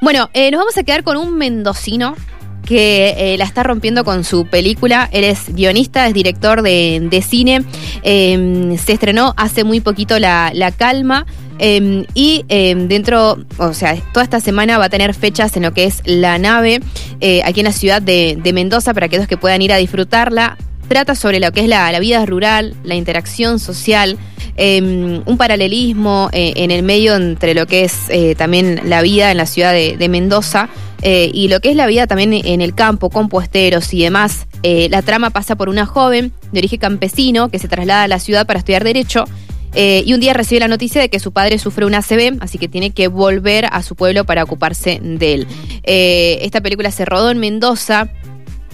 Bueno, eh, nos vamos a quedar con un mendocino que eh, la está rompiendo con su película. Él es guionista, es director de, cine. Eh, se estrenó hace muy poquito La, la Calma. eh, y eh, dentro, o sea, toda esta semana va a tener fechas en lo que es la nave, eh, aquí en la ciudad de, de Mendoza, para aquellos que puedan ir a disfrutarla. Trata sobre lo que es la, vida rural, la interacción social, eh, un paralelismo eh, en el medio entre lo que es eh, también la vida en la ciudad de, Mendoza eh, y lo que es la vida también en el campo, con puesteros y demás. La trama pasa por una joven de origen campesino que se traslada a la ciudad para estudiar Derecho. y un día recibe la noticia de que su padre sufre un ACV, así que tiene que volver a su pueblo para ocuparse de él. Esta película se rodó en Mendoza,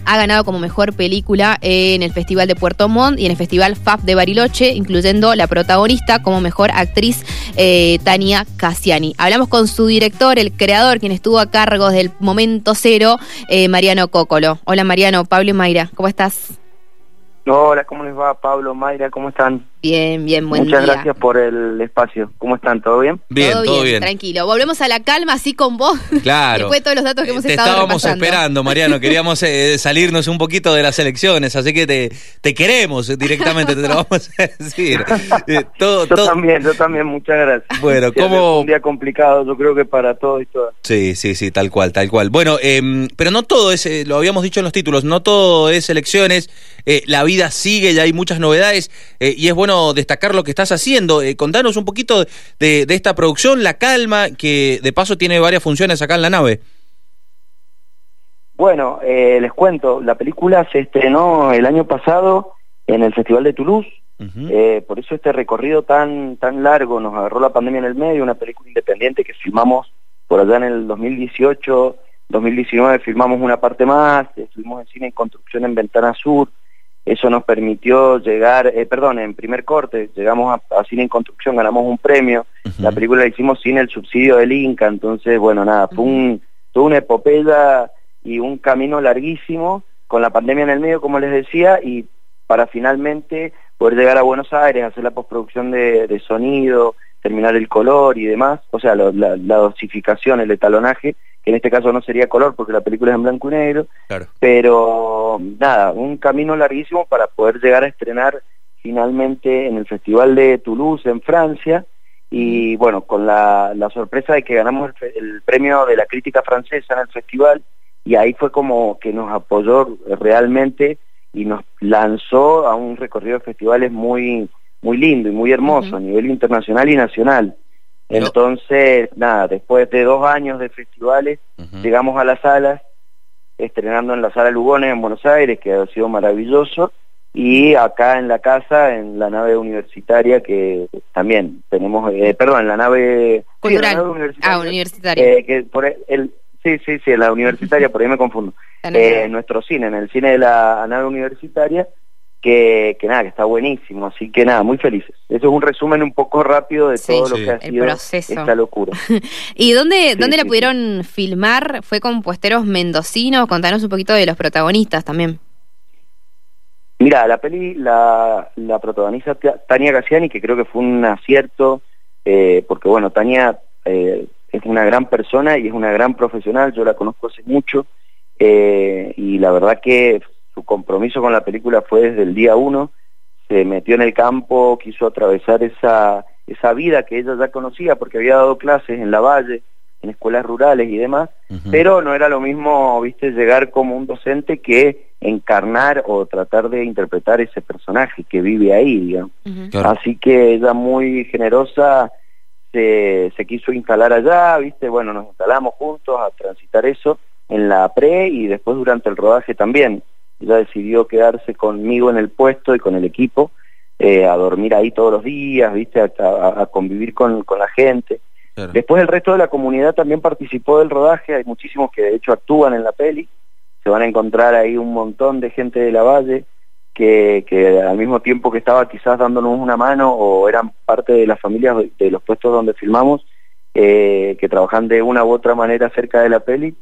ha ganado como mejor película en el Festival de Puerto Montt y en el Festival FAP de Bariloche, incluyendo la protagonista como mejor actriz eh, Tania Cassiani. Hablamos con su director, el creador, quien estuvo a cargo desde el momento cero, eh, Mariano Cócolo. Hola Mariano, Pablo y Mayra, ¿cómo estás? Hola, ¿cómo les va? Pablo, Mayra, ¿cómo están? Bien, bien, buen Muchas día. gracias por el espacio. ¿Cómo están? ¿Todo bien? Bien, todo, bien. Tranquilo. Volvemos a la calma así con vos. Claro. Después de todos los datos que hemos te estado estábamos repasando. esperando, Mariano. Queríamos eh, salirnos un poquito de las elecciones, así que te, te queremos directamente, te lo vamos a decir. Eh, todo, Yo todo- también, yo también, muchas gracias. Bueno, Sí, ¿cómo- Un día complicado, yo creo que para todos y todas. Sí, sí, sí, tal cual, tal cual. Bueno, em, pero no todo es, eh, lo habíamos dicho en los títulos, no todo es elecciones, eh, la vida sigue y hay muchas novedades eh, y es bueno destacar lo que estás haciendo. Eh, contanos un poquito de, de esta producción, La Calma, que de paso tiene varias funciones acá en la nave. Bueno, eh, les cuento, la película se estrenó el año pasado en el Festival de Toulouse, eh, por eso este recorrido tan tan largo, nos agarró la pandemia en el medio, una película independiente que filmamos por allá en el 2018, 2019 filmamos una parte más, estuvimos en cine en construcción en Ventana Sur, eso nos permitió llegar, eh, perdón, en primer corte, llegamos a, a cine en construcción, ganamos un premio, la película la hicimos sin el subsidio del Inca, entonces, bueno, nada, fue un, toda una epopeya y un camino larguísimo, con la pandemia en el medio, como les decía, y para finalmente poder llegar a Buenos Aires, hacer la postproducción de, de sonido, terminar el color y demás, o sea, lo- la, la dosificación, el etalonaje, en este caso no sería color porque la película es en blanco y negro, Claro. pero nada, un camino larguísimo para poder llegar a estrenar finalmente en el Festival de Toulouse, en Francia, y bueno, con la, la sorpresa de que ganamos el, premio de la crítica francesa en el festival, y ahí fue como que nos apoyó realmente y nos lanzó a un recorrido de festivales muy muy lindo y muy hermoso a nivel internacional y nacional. Entonces, nada, después de dos años de festivales, llegamos a las salas, estrenando en la sala Lugones en Buenos Aires, que ha sido maravilloso, y acá en la casa, en la nave universitaria, que también tenemos, eh, perdón, en la nave... sí, la Cultural. nave universitaria, Ah, universitario. eh, que por el, el- sí, sí, sí, en la universitaria, por ahí me confundo. Eh, nuestro cine, en el cine de la nave universitaria, que, que nada, que está buenísimo, así que nada, muy felices. Eso es un resumen un poco rápido de Sí. todo lo Sí. que ha El sido proceso. esta locura. ¿Y dónde, dónde la sí, pudieron filmar? ¿Fue con puesteros mendocinos? Contanos un poquito de los protagonistas también. Mira, la peli la, la protagoniza Ta- Tania Gassiani, que creo que fue un acierto, eh, porque bueno, Tania eh, es una gran persona y es una gran profesional, yo la conozco hace mucho, eh, y la verdad que su compromiso con la película fue desde el día uno, se metió en el campo, quiso atravesar esa, esa vida que ella ya conocía, porque había dado clases en la Valle, en escuelas rurales y demás, pero no era lo mismo, viste, llegar como un docente que encarnar o tratar de interpretar ese personaje que vive ahí, digamos. Claro. Así que ella muy generosa se, se quiso instalar allá, viste, bueno, nos instalamos juntos a transitar eso en la pre y después durante el rodaje también. Ella decidió quedarse conmigo en el puesto y con el equipo, eh, a dormir ahí todos los días, viste, a, a- a convivir con, con la gente. Claro. Después el resto de la comunidad también participó del rodaje, hay muchísimos que de hecho actúan en la peli, se van a encontrar ahí un montón de gente de la Valle que, que al mismo tiempo que estaba quizás dándonos una mano o eran parte de las familias de- de los puestos donde filmamos, eh, que trabajan de una u otra manera cerca de la peli,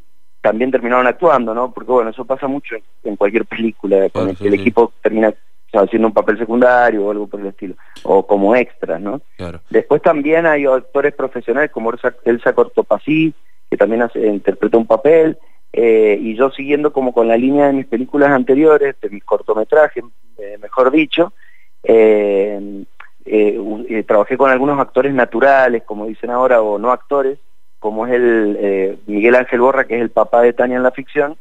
también terminaron actuando, ¿no? Porque bueno, eso pasa mucho en, cualquier película, con Claro, el, sí, equipo termina o sea, haciendo un papel secundario o algo por el estilo, o como extras, ¿no? Claro. Después también hay actores profesionales como Elsa, Cortopasí, que también hace, interpretó un papel, eh, y yo siguiendo como con la línea de mis películas anteriores, de mis cortometrajes, eh, mejor dicho, eh, trabajé con algunos actores naturales, como dicen ahora, o no actores, como es el Miguel Ángel Borra, que es el papá de Tania en la ficción,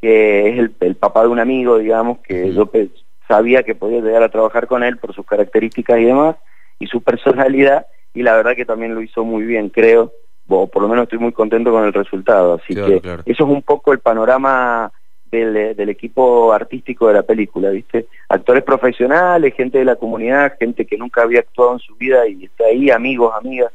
que es el, papá de un amigo, digamos, que yo sabía que podía llegar a trabajar con él por sus características y demás, y su personalidad, y la verdad que también lo hizo muy bien, creo, o por lo menos estoy muy contento con el resultado. Así que eso es un poco el panorama del, del, equipo artístico de la película, ¿viste? Actores profesionales, gente de la comunidad, gente que nunca había actuado en su vida y está ahí, amigos, amigas.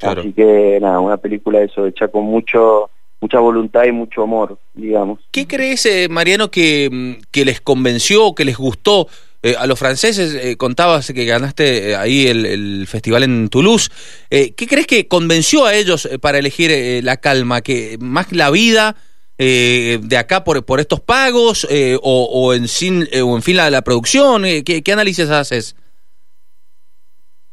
Así que nada, una película eso hecha con mucho mucha voluntad y mucho amor, digamos. ¿Qué crees, eh, Mariano, que, mm, que les convenció, que les gustó eh, a los franceses, eh, contabas que ganaste eh, ahí el, festival en Toulouse. ¿Qué crees que convenció a ellos para elegir la calma? ¿Que más la vida de acá por, por estos pagos o, en sin, o en fin la, la producción? ¿Qué, ¿Qué análisis haces?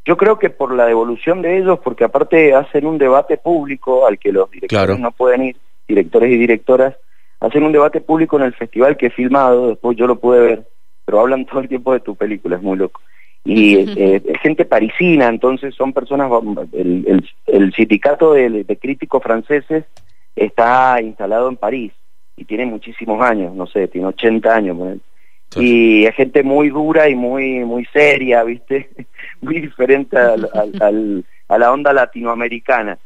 Yo creo que por la devolución de ellos, porque aparte hacen un debate público al que los directores no pueden ir, directores y directoras, hacen un debate público en el festival que he filmado, después yo lo pude ver, pero hablan todo el tiempo de tu película, es muy loco. Y eh, es gente parisina, entonces son personas, el, el, sindicato de, críticos franceses está instalado en París y tiene muchísimos años, no sé, tiene 80 años. Y es gente muy dura y muy muy seria, ¿viste? muy diferente al, a la onda latinoamericana.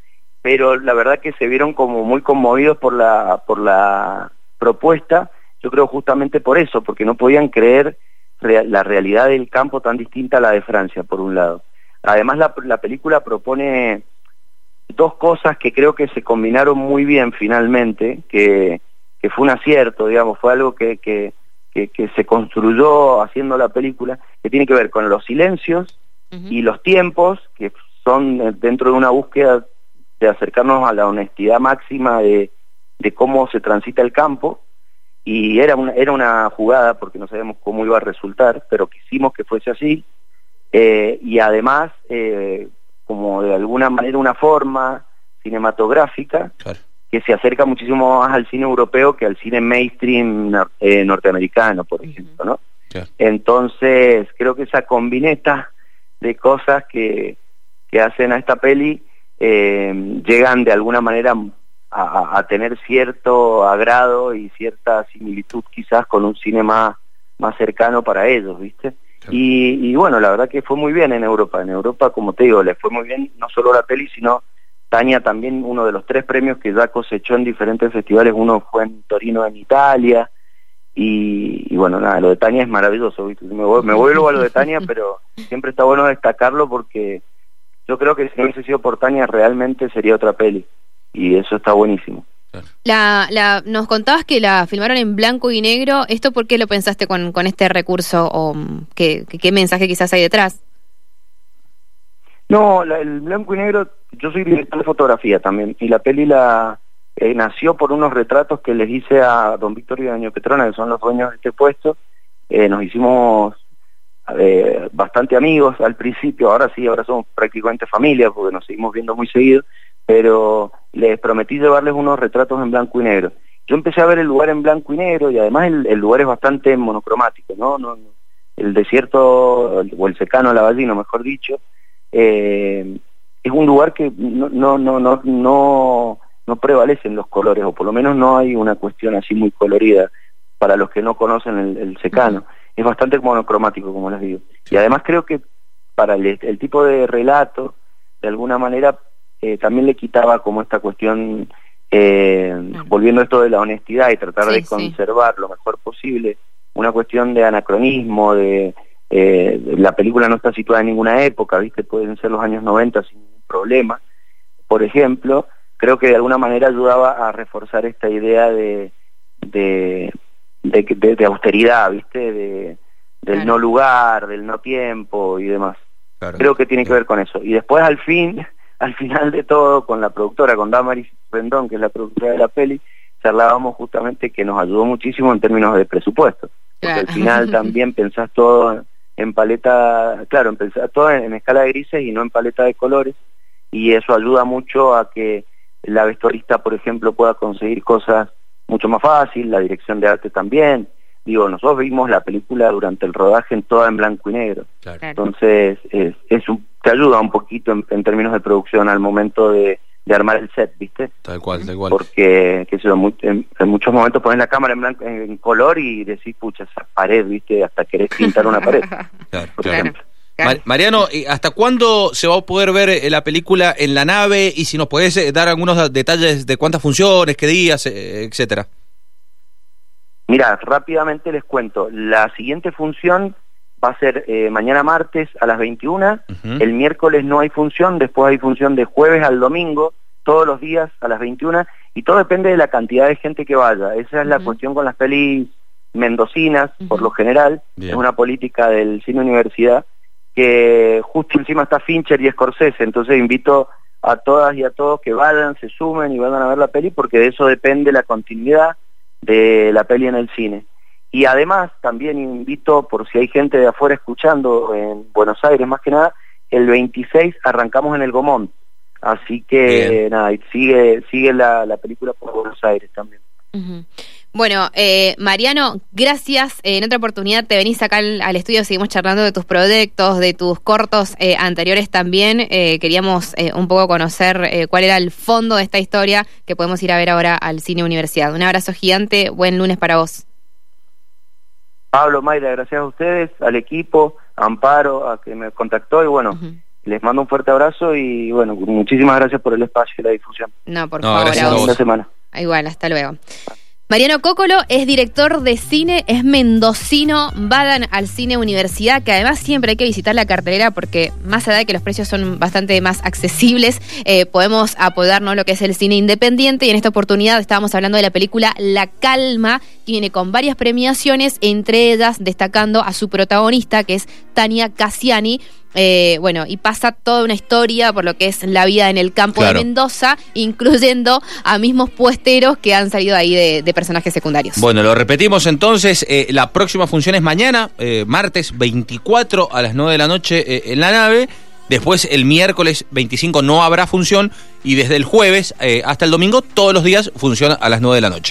Pero la verdad que se vieron como muy conmovidos por la, por la propuesta yo creo justamente por eso, porque no podían creer la realidad del campo tan distinta a la de Francia, por un lado. Además, la, película propone dos cosas que creo que se combinaron muy bien finalmente, que, que fue un acierto, digamos, fue algo que, que, que, se construyó haciendo la película, que tiene que ver con los silencios y los tiempos, que son dentro de una búsqueda de acercarnos a la honestidad máxima de, de cómo se transita el campo, y era una, era una jugada porque no sabíamos cómo iba a resultar, pero quisimos que fuese así. Eh, y además eh, como de alguna manera una forma cinematográfica que se acerca muchísimo más al cine europeo que al cine mainstream eh, norteamericano, por ejemplo, ¿no? Entonces creo que esa combineta de cosas que, que hacen a esta peli llegan de alguna manera a, tener cierto agrado y cierta similitud quizás con un cine más, cercano para ellos, ¿viste? Y, bueno, la verdad que fue muy bien en Europa. En Europa, como te digo, le fue muy bien no solo la peli, sino Tania también uno de los tres premios que ya cosechó en diferentes festivales. Uno fue en Torino, en Italia. Y, bueno, nada, lo de Tania es maravilloso. ¿viste? Me, me vuelvo a lo de Tania, pero siempre está bueno destacarlo porque yo creo que si no hubiese sido por Tania realmente sería otra peli y eso está buenísimo. La, la, nos contabas que la filmaron en blanco y negro. ¿Esto por qué lo pensaste con, con este recurso o mm, qué, qué mensaje quizás hay detrás? No, el blanco y negro, yo soy director de fotografía también y la peli la eh, nació por unos retratos que les hice a don Víctor y Daño Petrona, que son los dueños de este puesto. Eh, nos hicimos eh, bastante amigos al principio, ahora sí, ahora somos prácticamente familia porque nos seguimos viendo muy seguido pero les prometí llevarles unos retratos en blanco y negro. Yo empecé a ver el lugar en blanco y negro y además el, lugar es bastante monocromático, ¿no? no, el desierto o el secano lavallino, mejor dicho, eh, es un lugar que no, no, no, no, no, no prevalecen los colores, o por lo menos no hay una cuestión así muy colorida para los que no conocen el, secano. Es bastante monocromático, como les digo. Y además creo que para el tipo de relato, de alguna manera eh, también le quitaba como esta cuestión, eh, volviendo a esto de la honestidad y tratar de conservar lo mejor posible, una cuestión de anacronismo, de eh, la película no está situada en ninguna época, ¿viste? Pueden ser los años 90 sin ningún problema. Por ejemplo, creo que de alguna manera ayudaba a reforzar esta idea de, de, de, austeridad, ¿viste? De, del no lugar, del no tiempo y demás. Creo que tiene que ver con eso. Y después al fin al final de todo, con la productora, con Damaris Rendón, que es la productora de la peli, charlábamos justamente que nos ayudó muchísimo en términos de presupuesto. Porque al final también pensás todo en paleta, claro, pensás todo en, escala de grises y no en paleta de colores, y eso ayuda mucho a que la vestuarista, por ejemplo, pueda conseguir cosas mucho más fácil, la dirección de arte también. Digo, nosotros vimos la película durante el rodaje en toda en blanco y negro. Entonces, es, es un, te ayuda un poquito en, términos de producción al momento de, armar el set, ¿viste? Tal cual, tal cual. Porque, que sé, en, muchos momentos pones la cámara en, blanco, en color y decís, pucha, esa pared, ¿viste? Hasta querés pintar una pared, por ejemplo. Mariano, ¿hasta cuándo se va a poder ver eh, la película en la nave? Y si nos podés eh, dar algunos detalles de cuántas funciones, qué días, eh, etcétera. Mira, rápidamente les cuento. La siguiente función va a ser mañana martes a las 21. El miércoles no hay función, después hay función de jueves al domingo, todos los días a las 21. Y todo depende de la cantidad de gente que vaya. Esa es la cuestión con las pelis mendocinas, por lo general. Es una política del cine universidad que justo encima está Fincher y Scorsese, entonces invito a todas y a todos que vayan, se sumen y vayan a ver la peli porque de eso depende la continuidad de la peli en el cine. Y además también invito, por si hay gente de afuera escuchando en Buenos Aires más que nada, el 26 arrancamos en el Gomón. Así que nada, sigue, sigue la, película por Buenos Aires también. Bueno, eh, Mariano, gracias. en otra oportunidad te venís acá al, estudio, seguimos charlando de tus proyectos, de tus cortos eh, anteriores también. Eh, queríamos un poco conocer cuál era el fondo de esta historia que podemos ir a ver ahora al Cine Universidad. Un abrazo gigante, buen lunes para vos. Pablo, Mayra, gracias a ustedes, al equipo, a Amparo, a que me contactó y bueno. Les mando un fuerte abrazo y bueno, muchísimas gracias por el espacio y la difusión. No, por favor, a semana. Igual, hasta luego. Mariano Cocolo es director de cine, es mendocino, vadan al cine universidad, que además siempre hay que visitar la cartelera porque más allá de que los precios son bastante más accesibles, eh, podemos apoyar lo que es el cine independiente. Y en esta oportunidad estábamos hablando de la película La Calma, que viene con varias premiaciones, entre ellas destacando a su protagonista, que es Tania Cassiani, eh, bueno, y pasa toda una historia por lo que es la vida en el campo de Mendoza, incluyendo a mismos puesteros que han salido ahí de, personajes secundarios. Bueno, lo repetimos entonces, eh, la próxima función es mañana, eh, martes 24 a las 9 de la noche en la nave. Después el miércoles 25 no habrá función y desde el jueves hasta el domingo todos los días funciona a las 9 de la noche.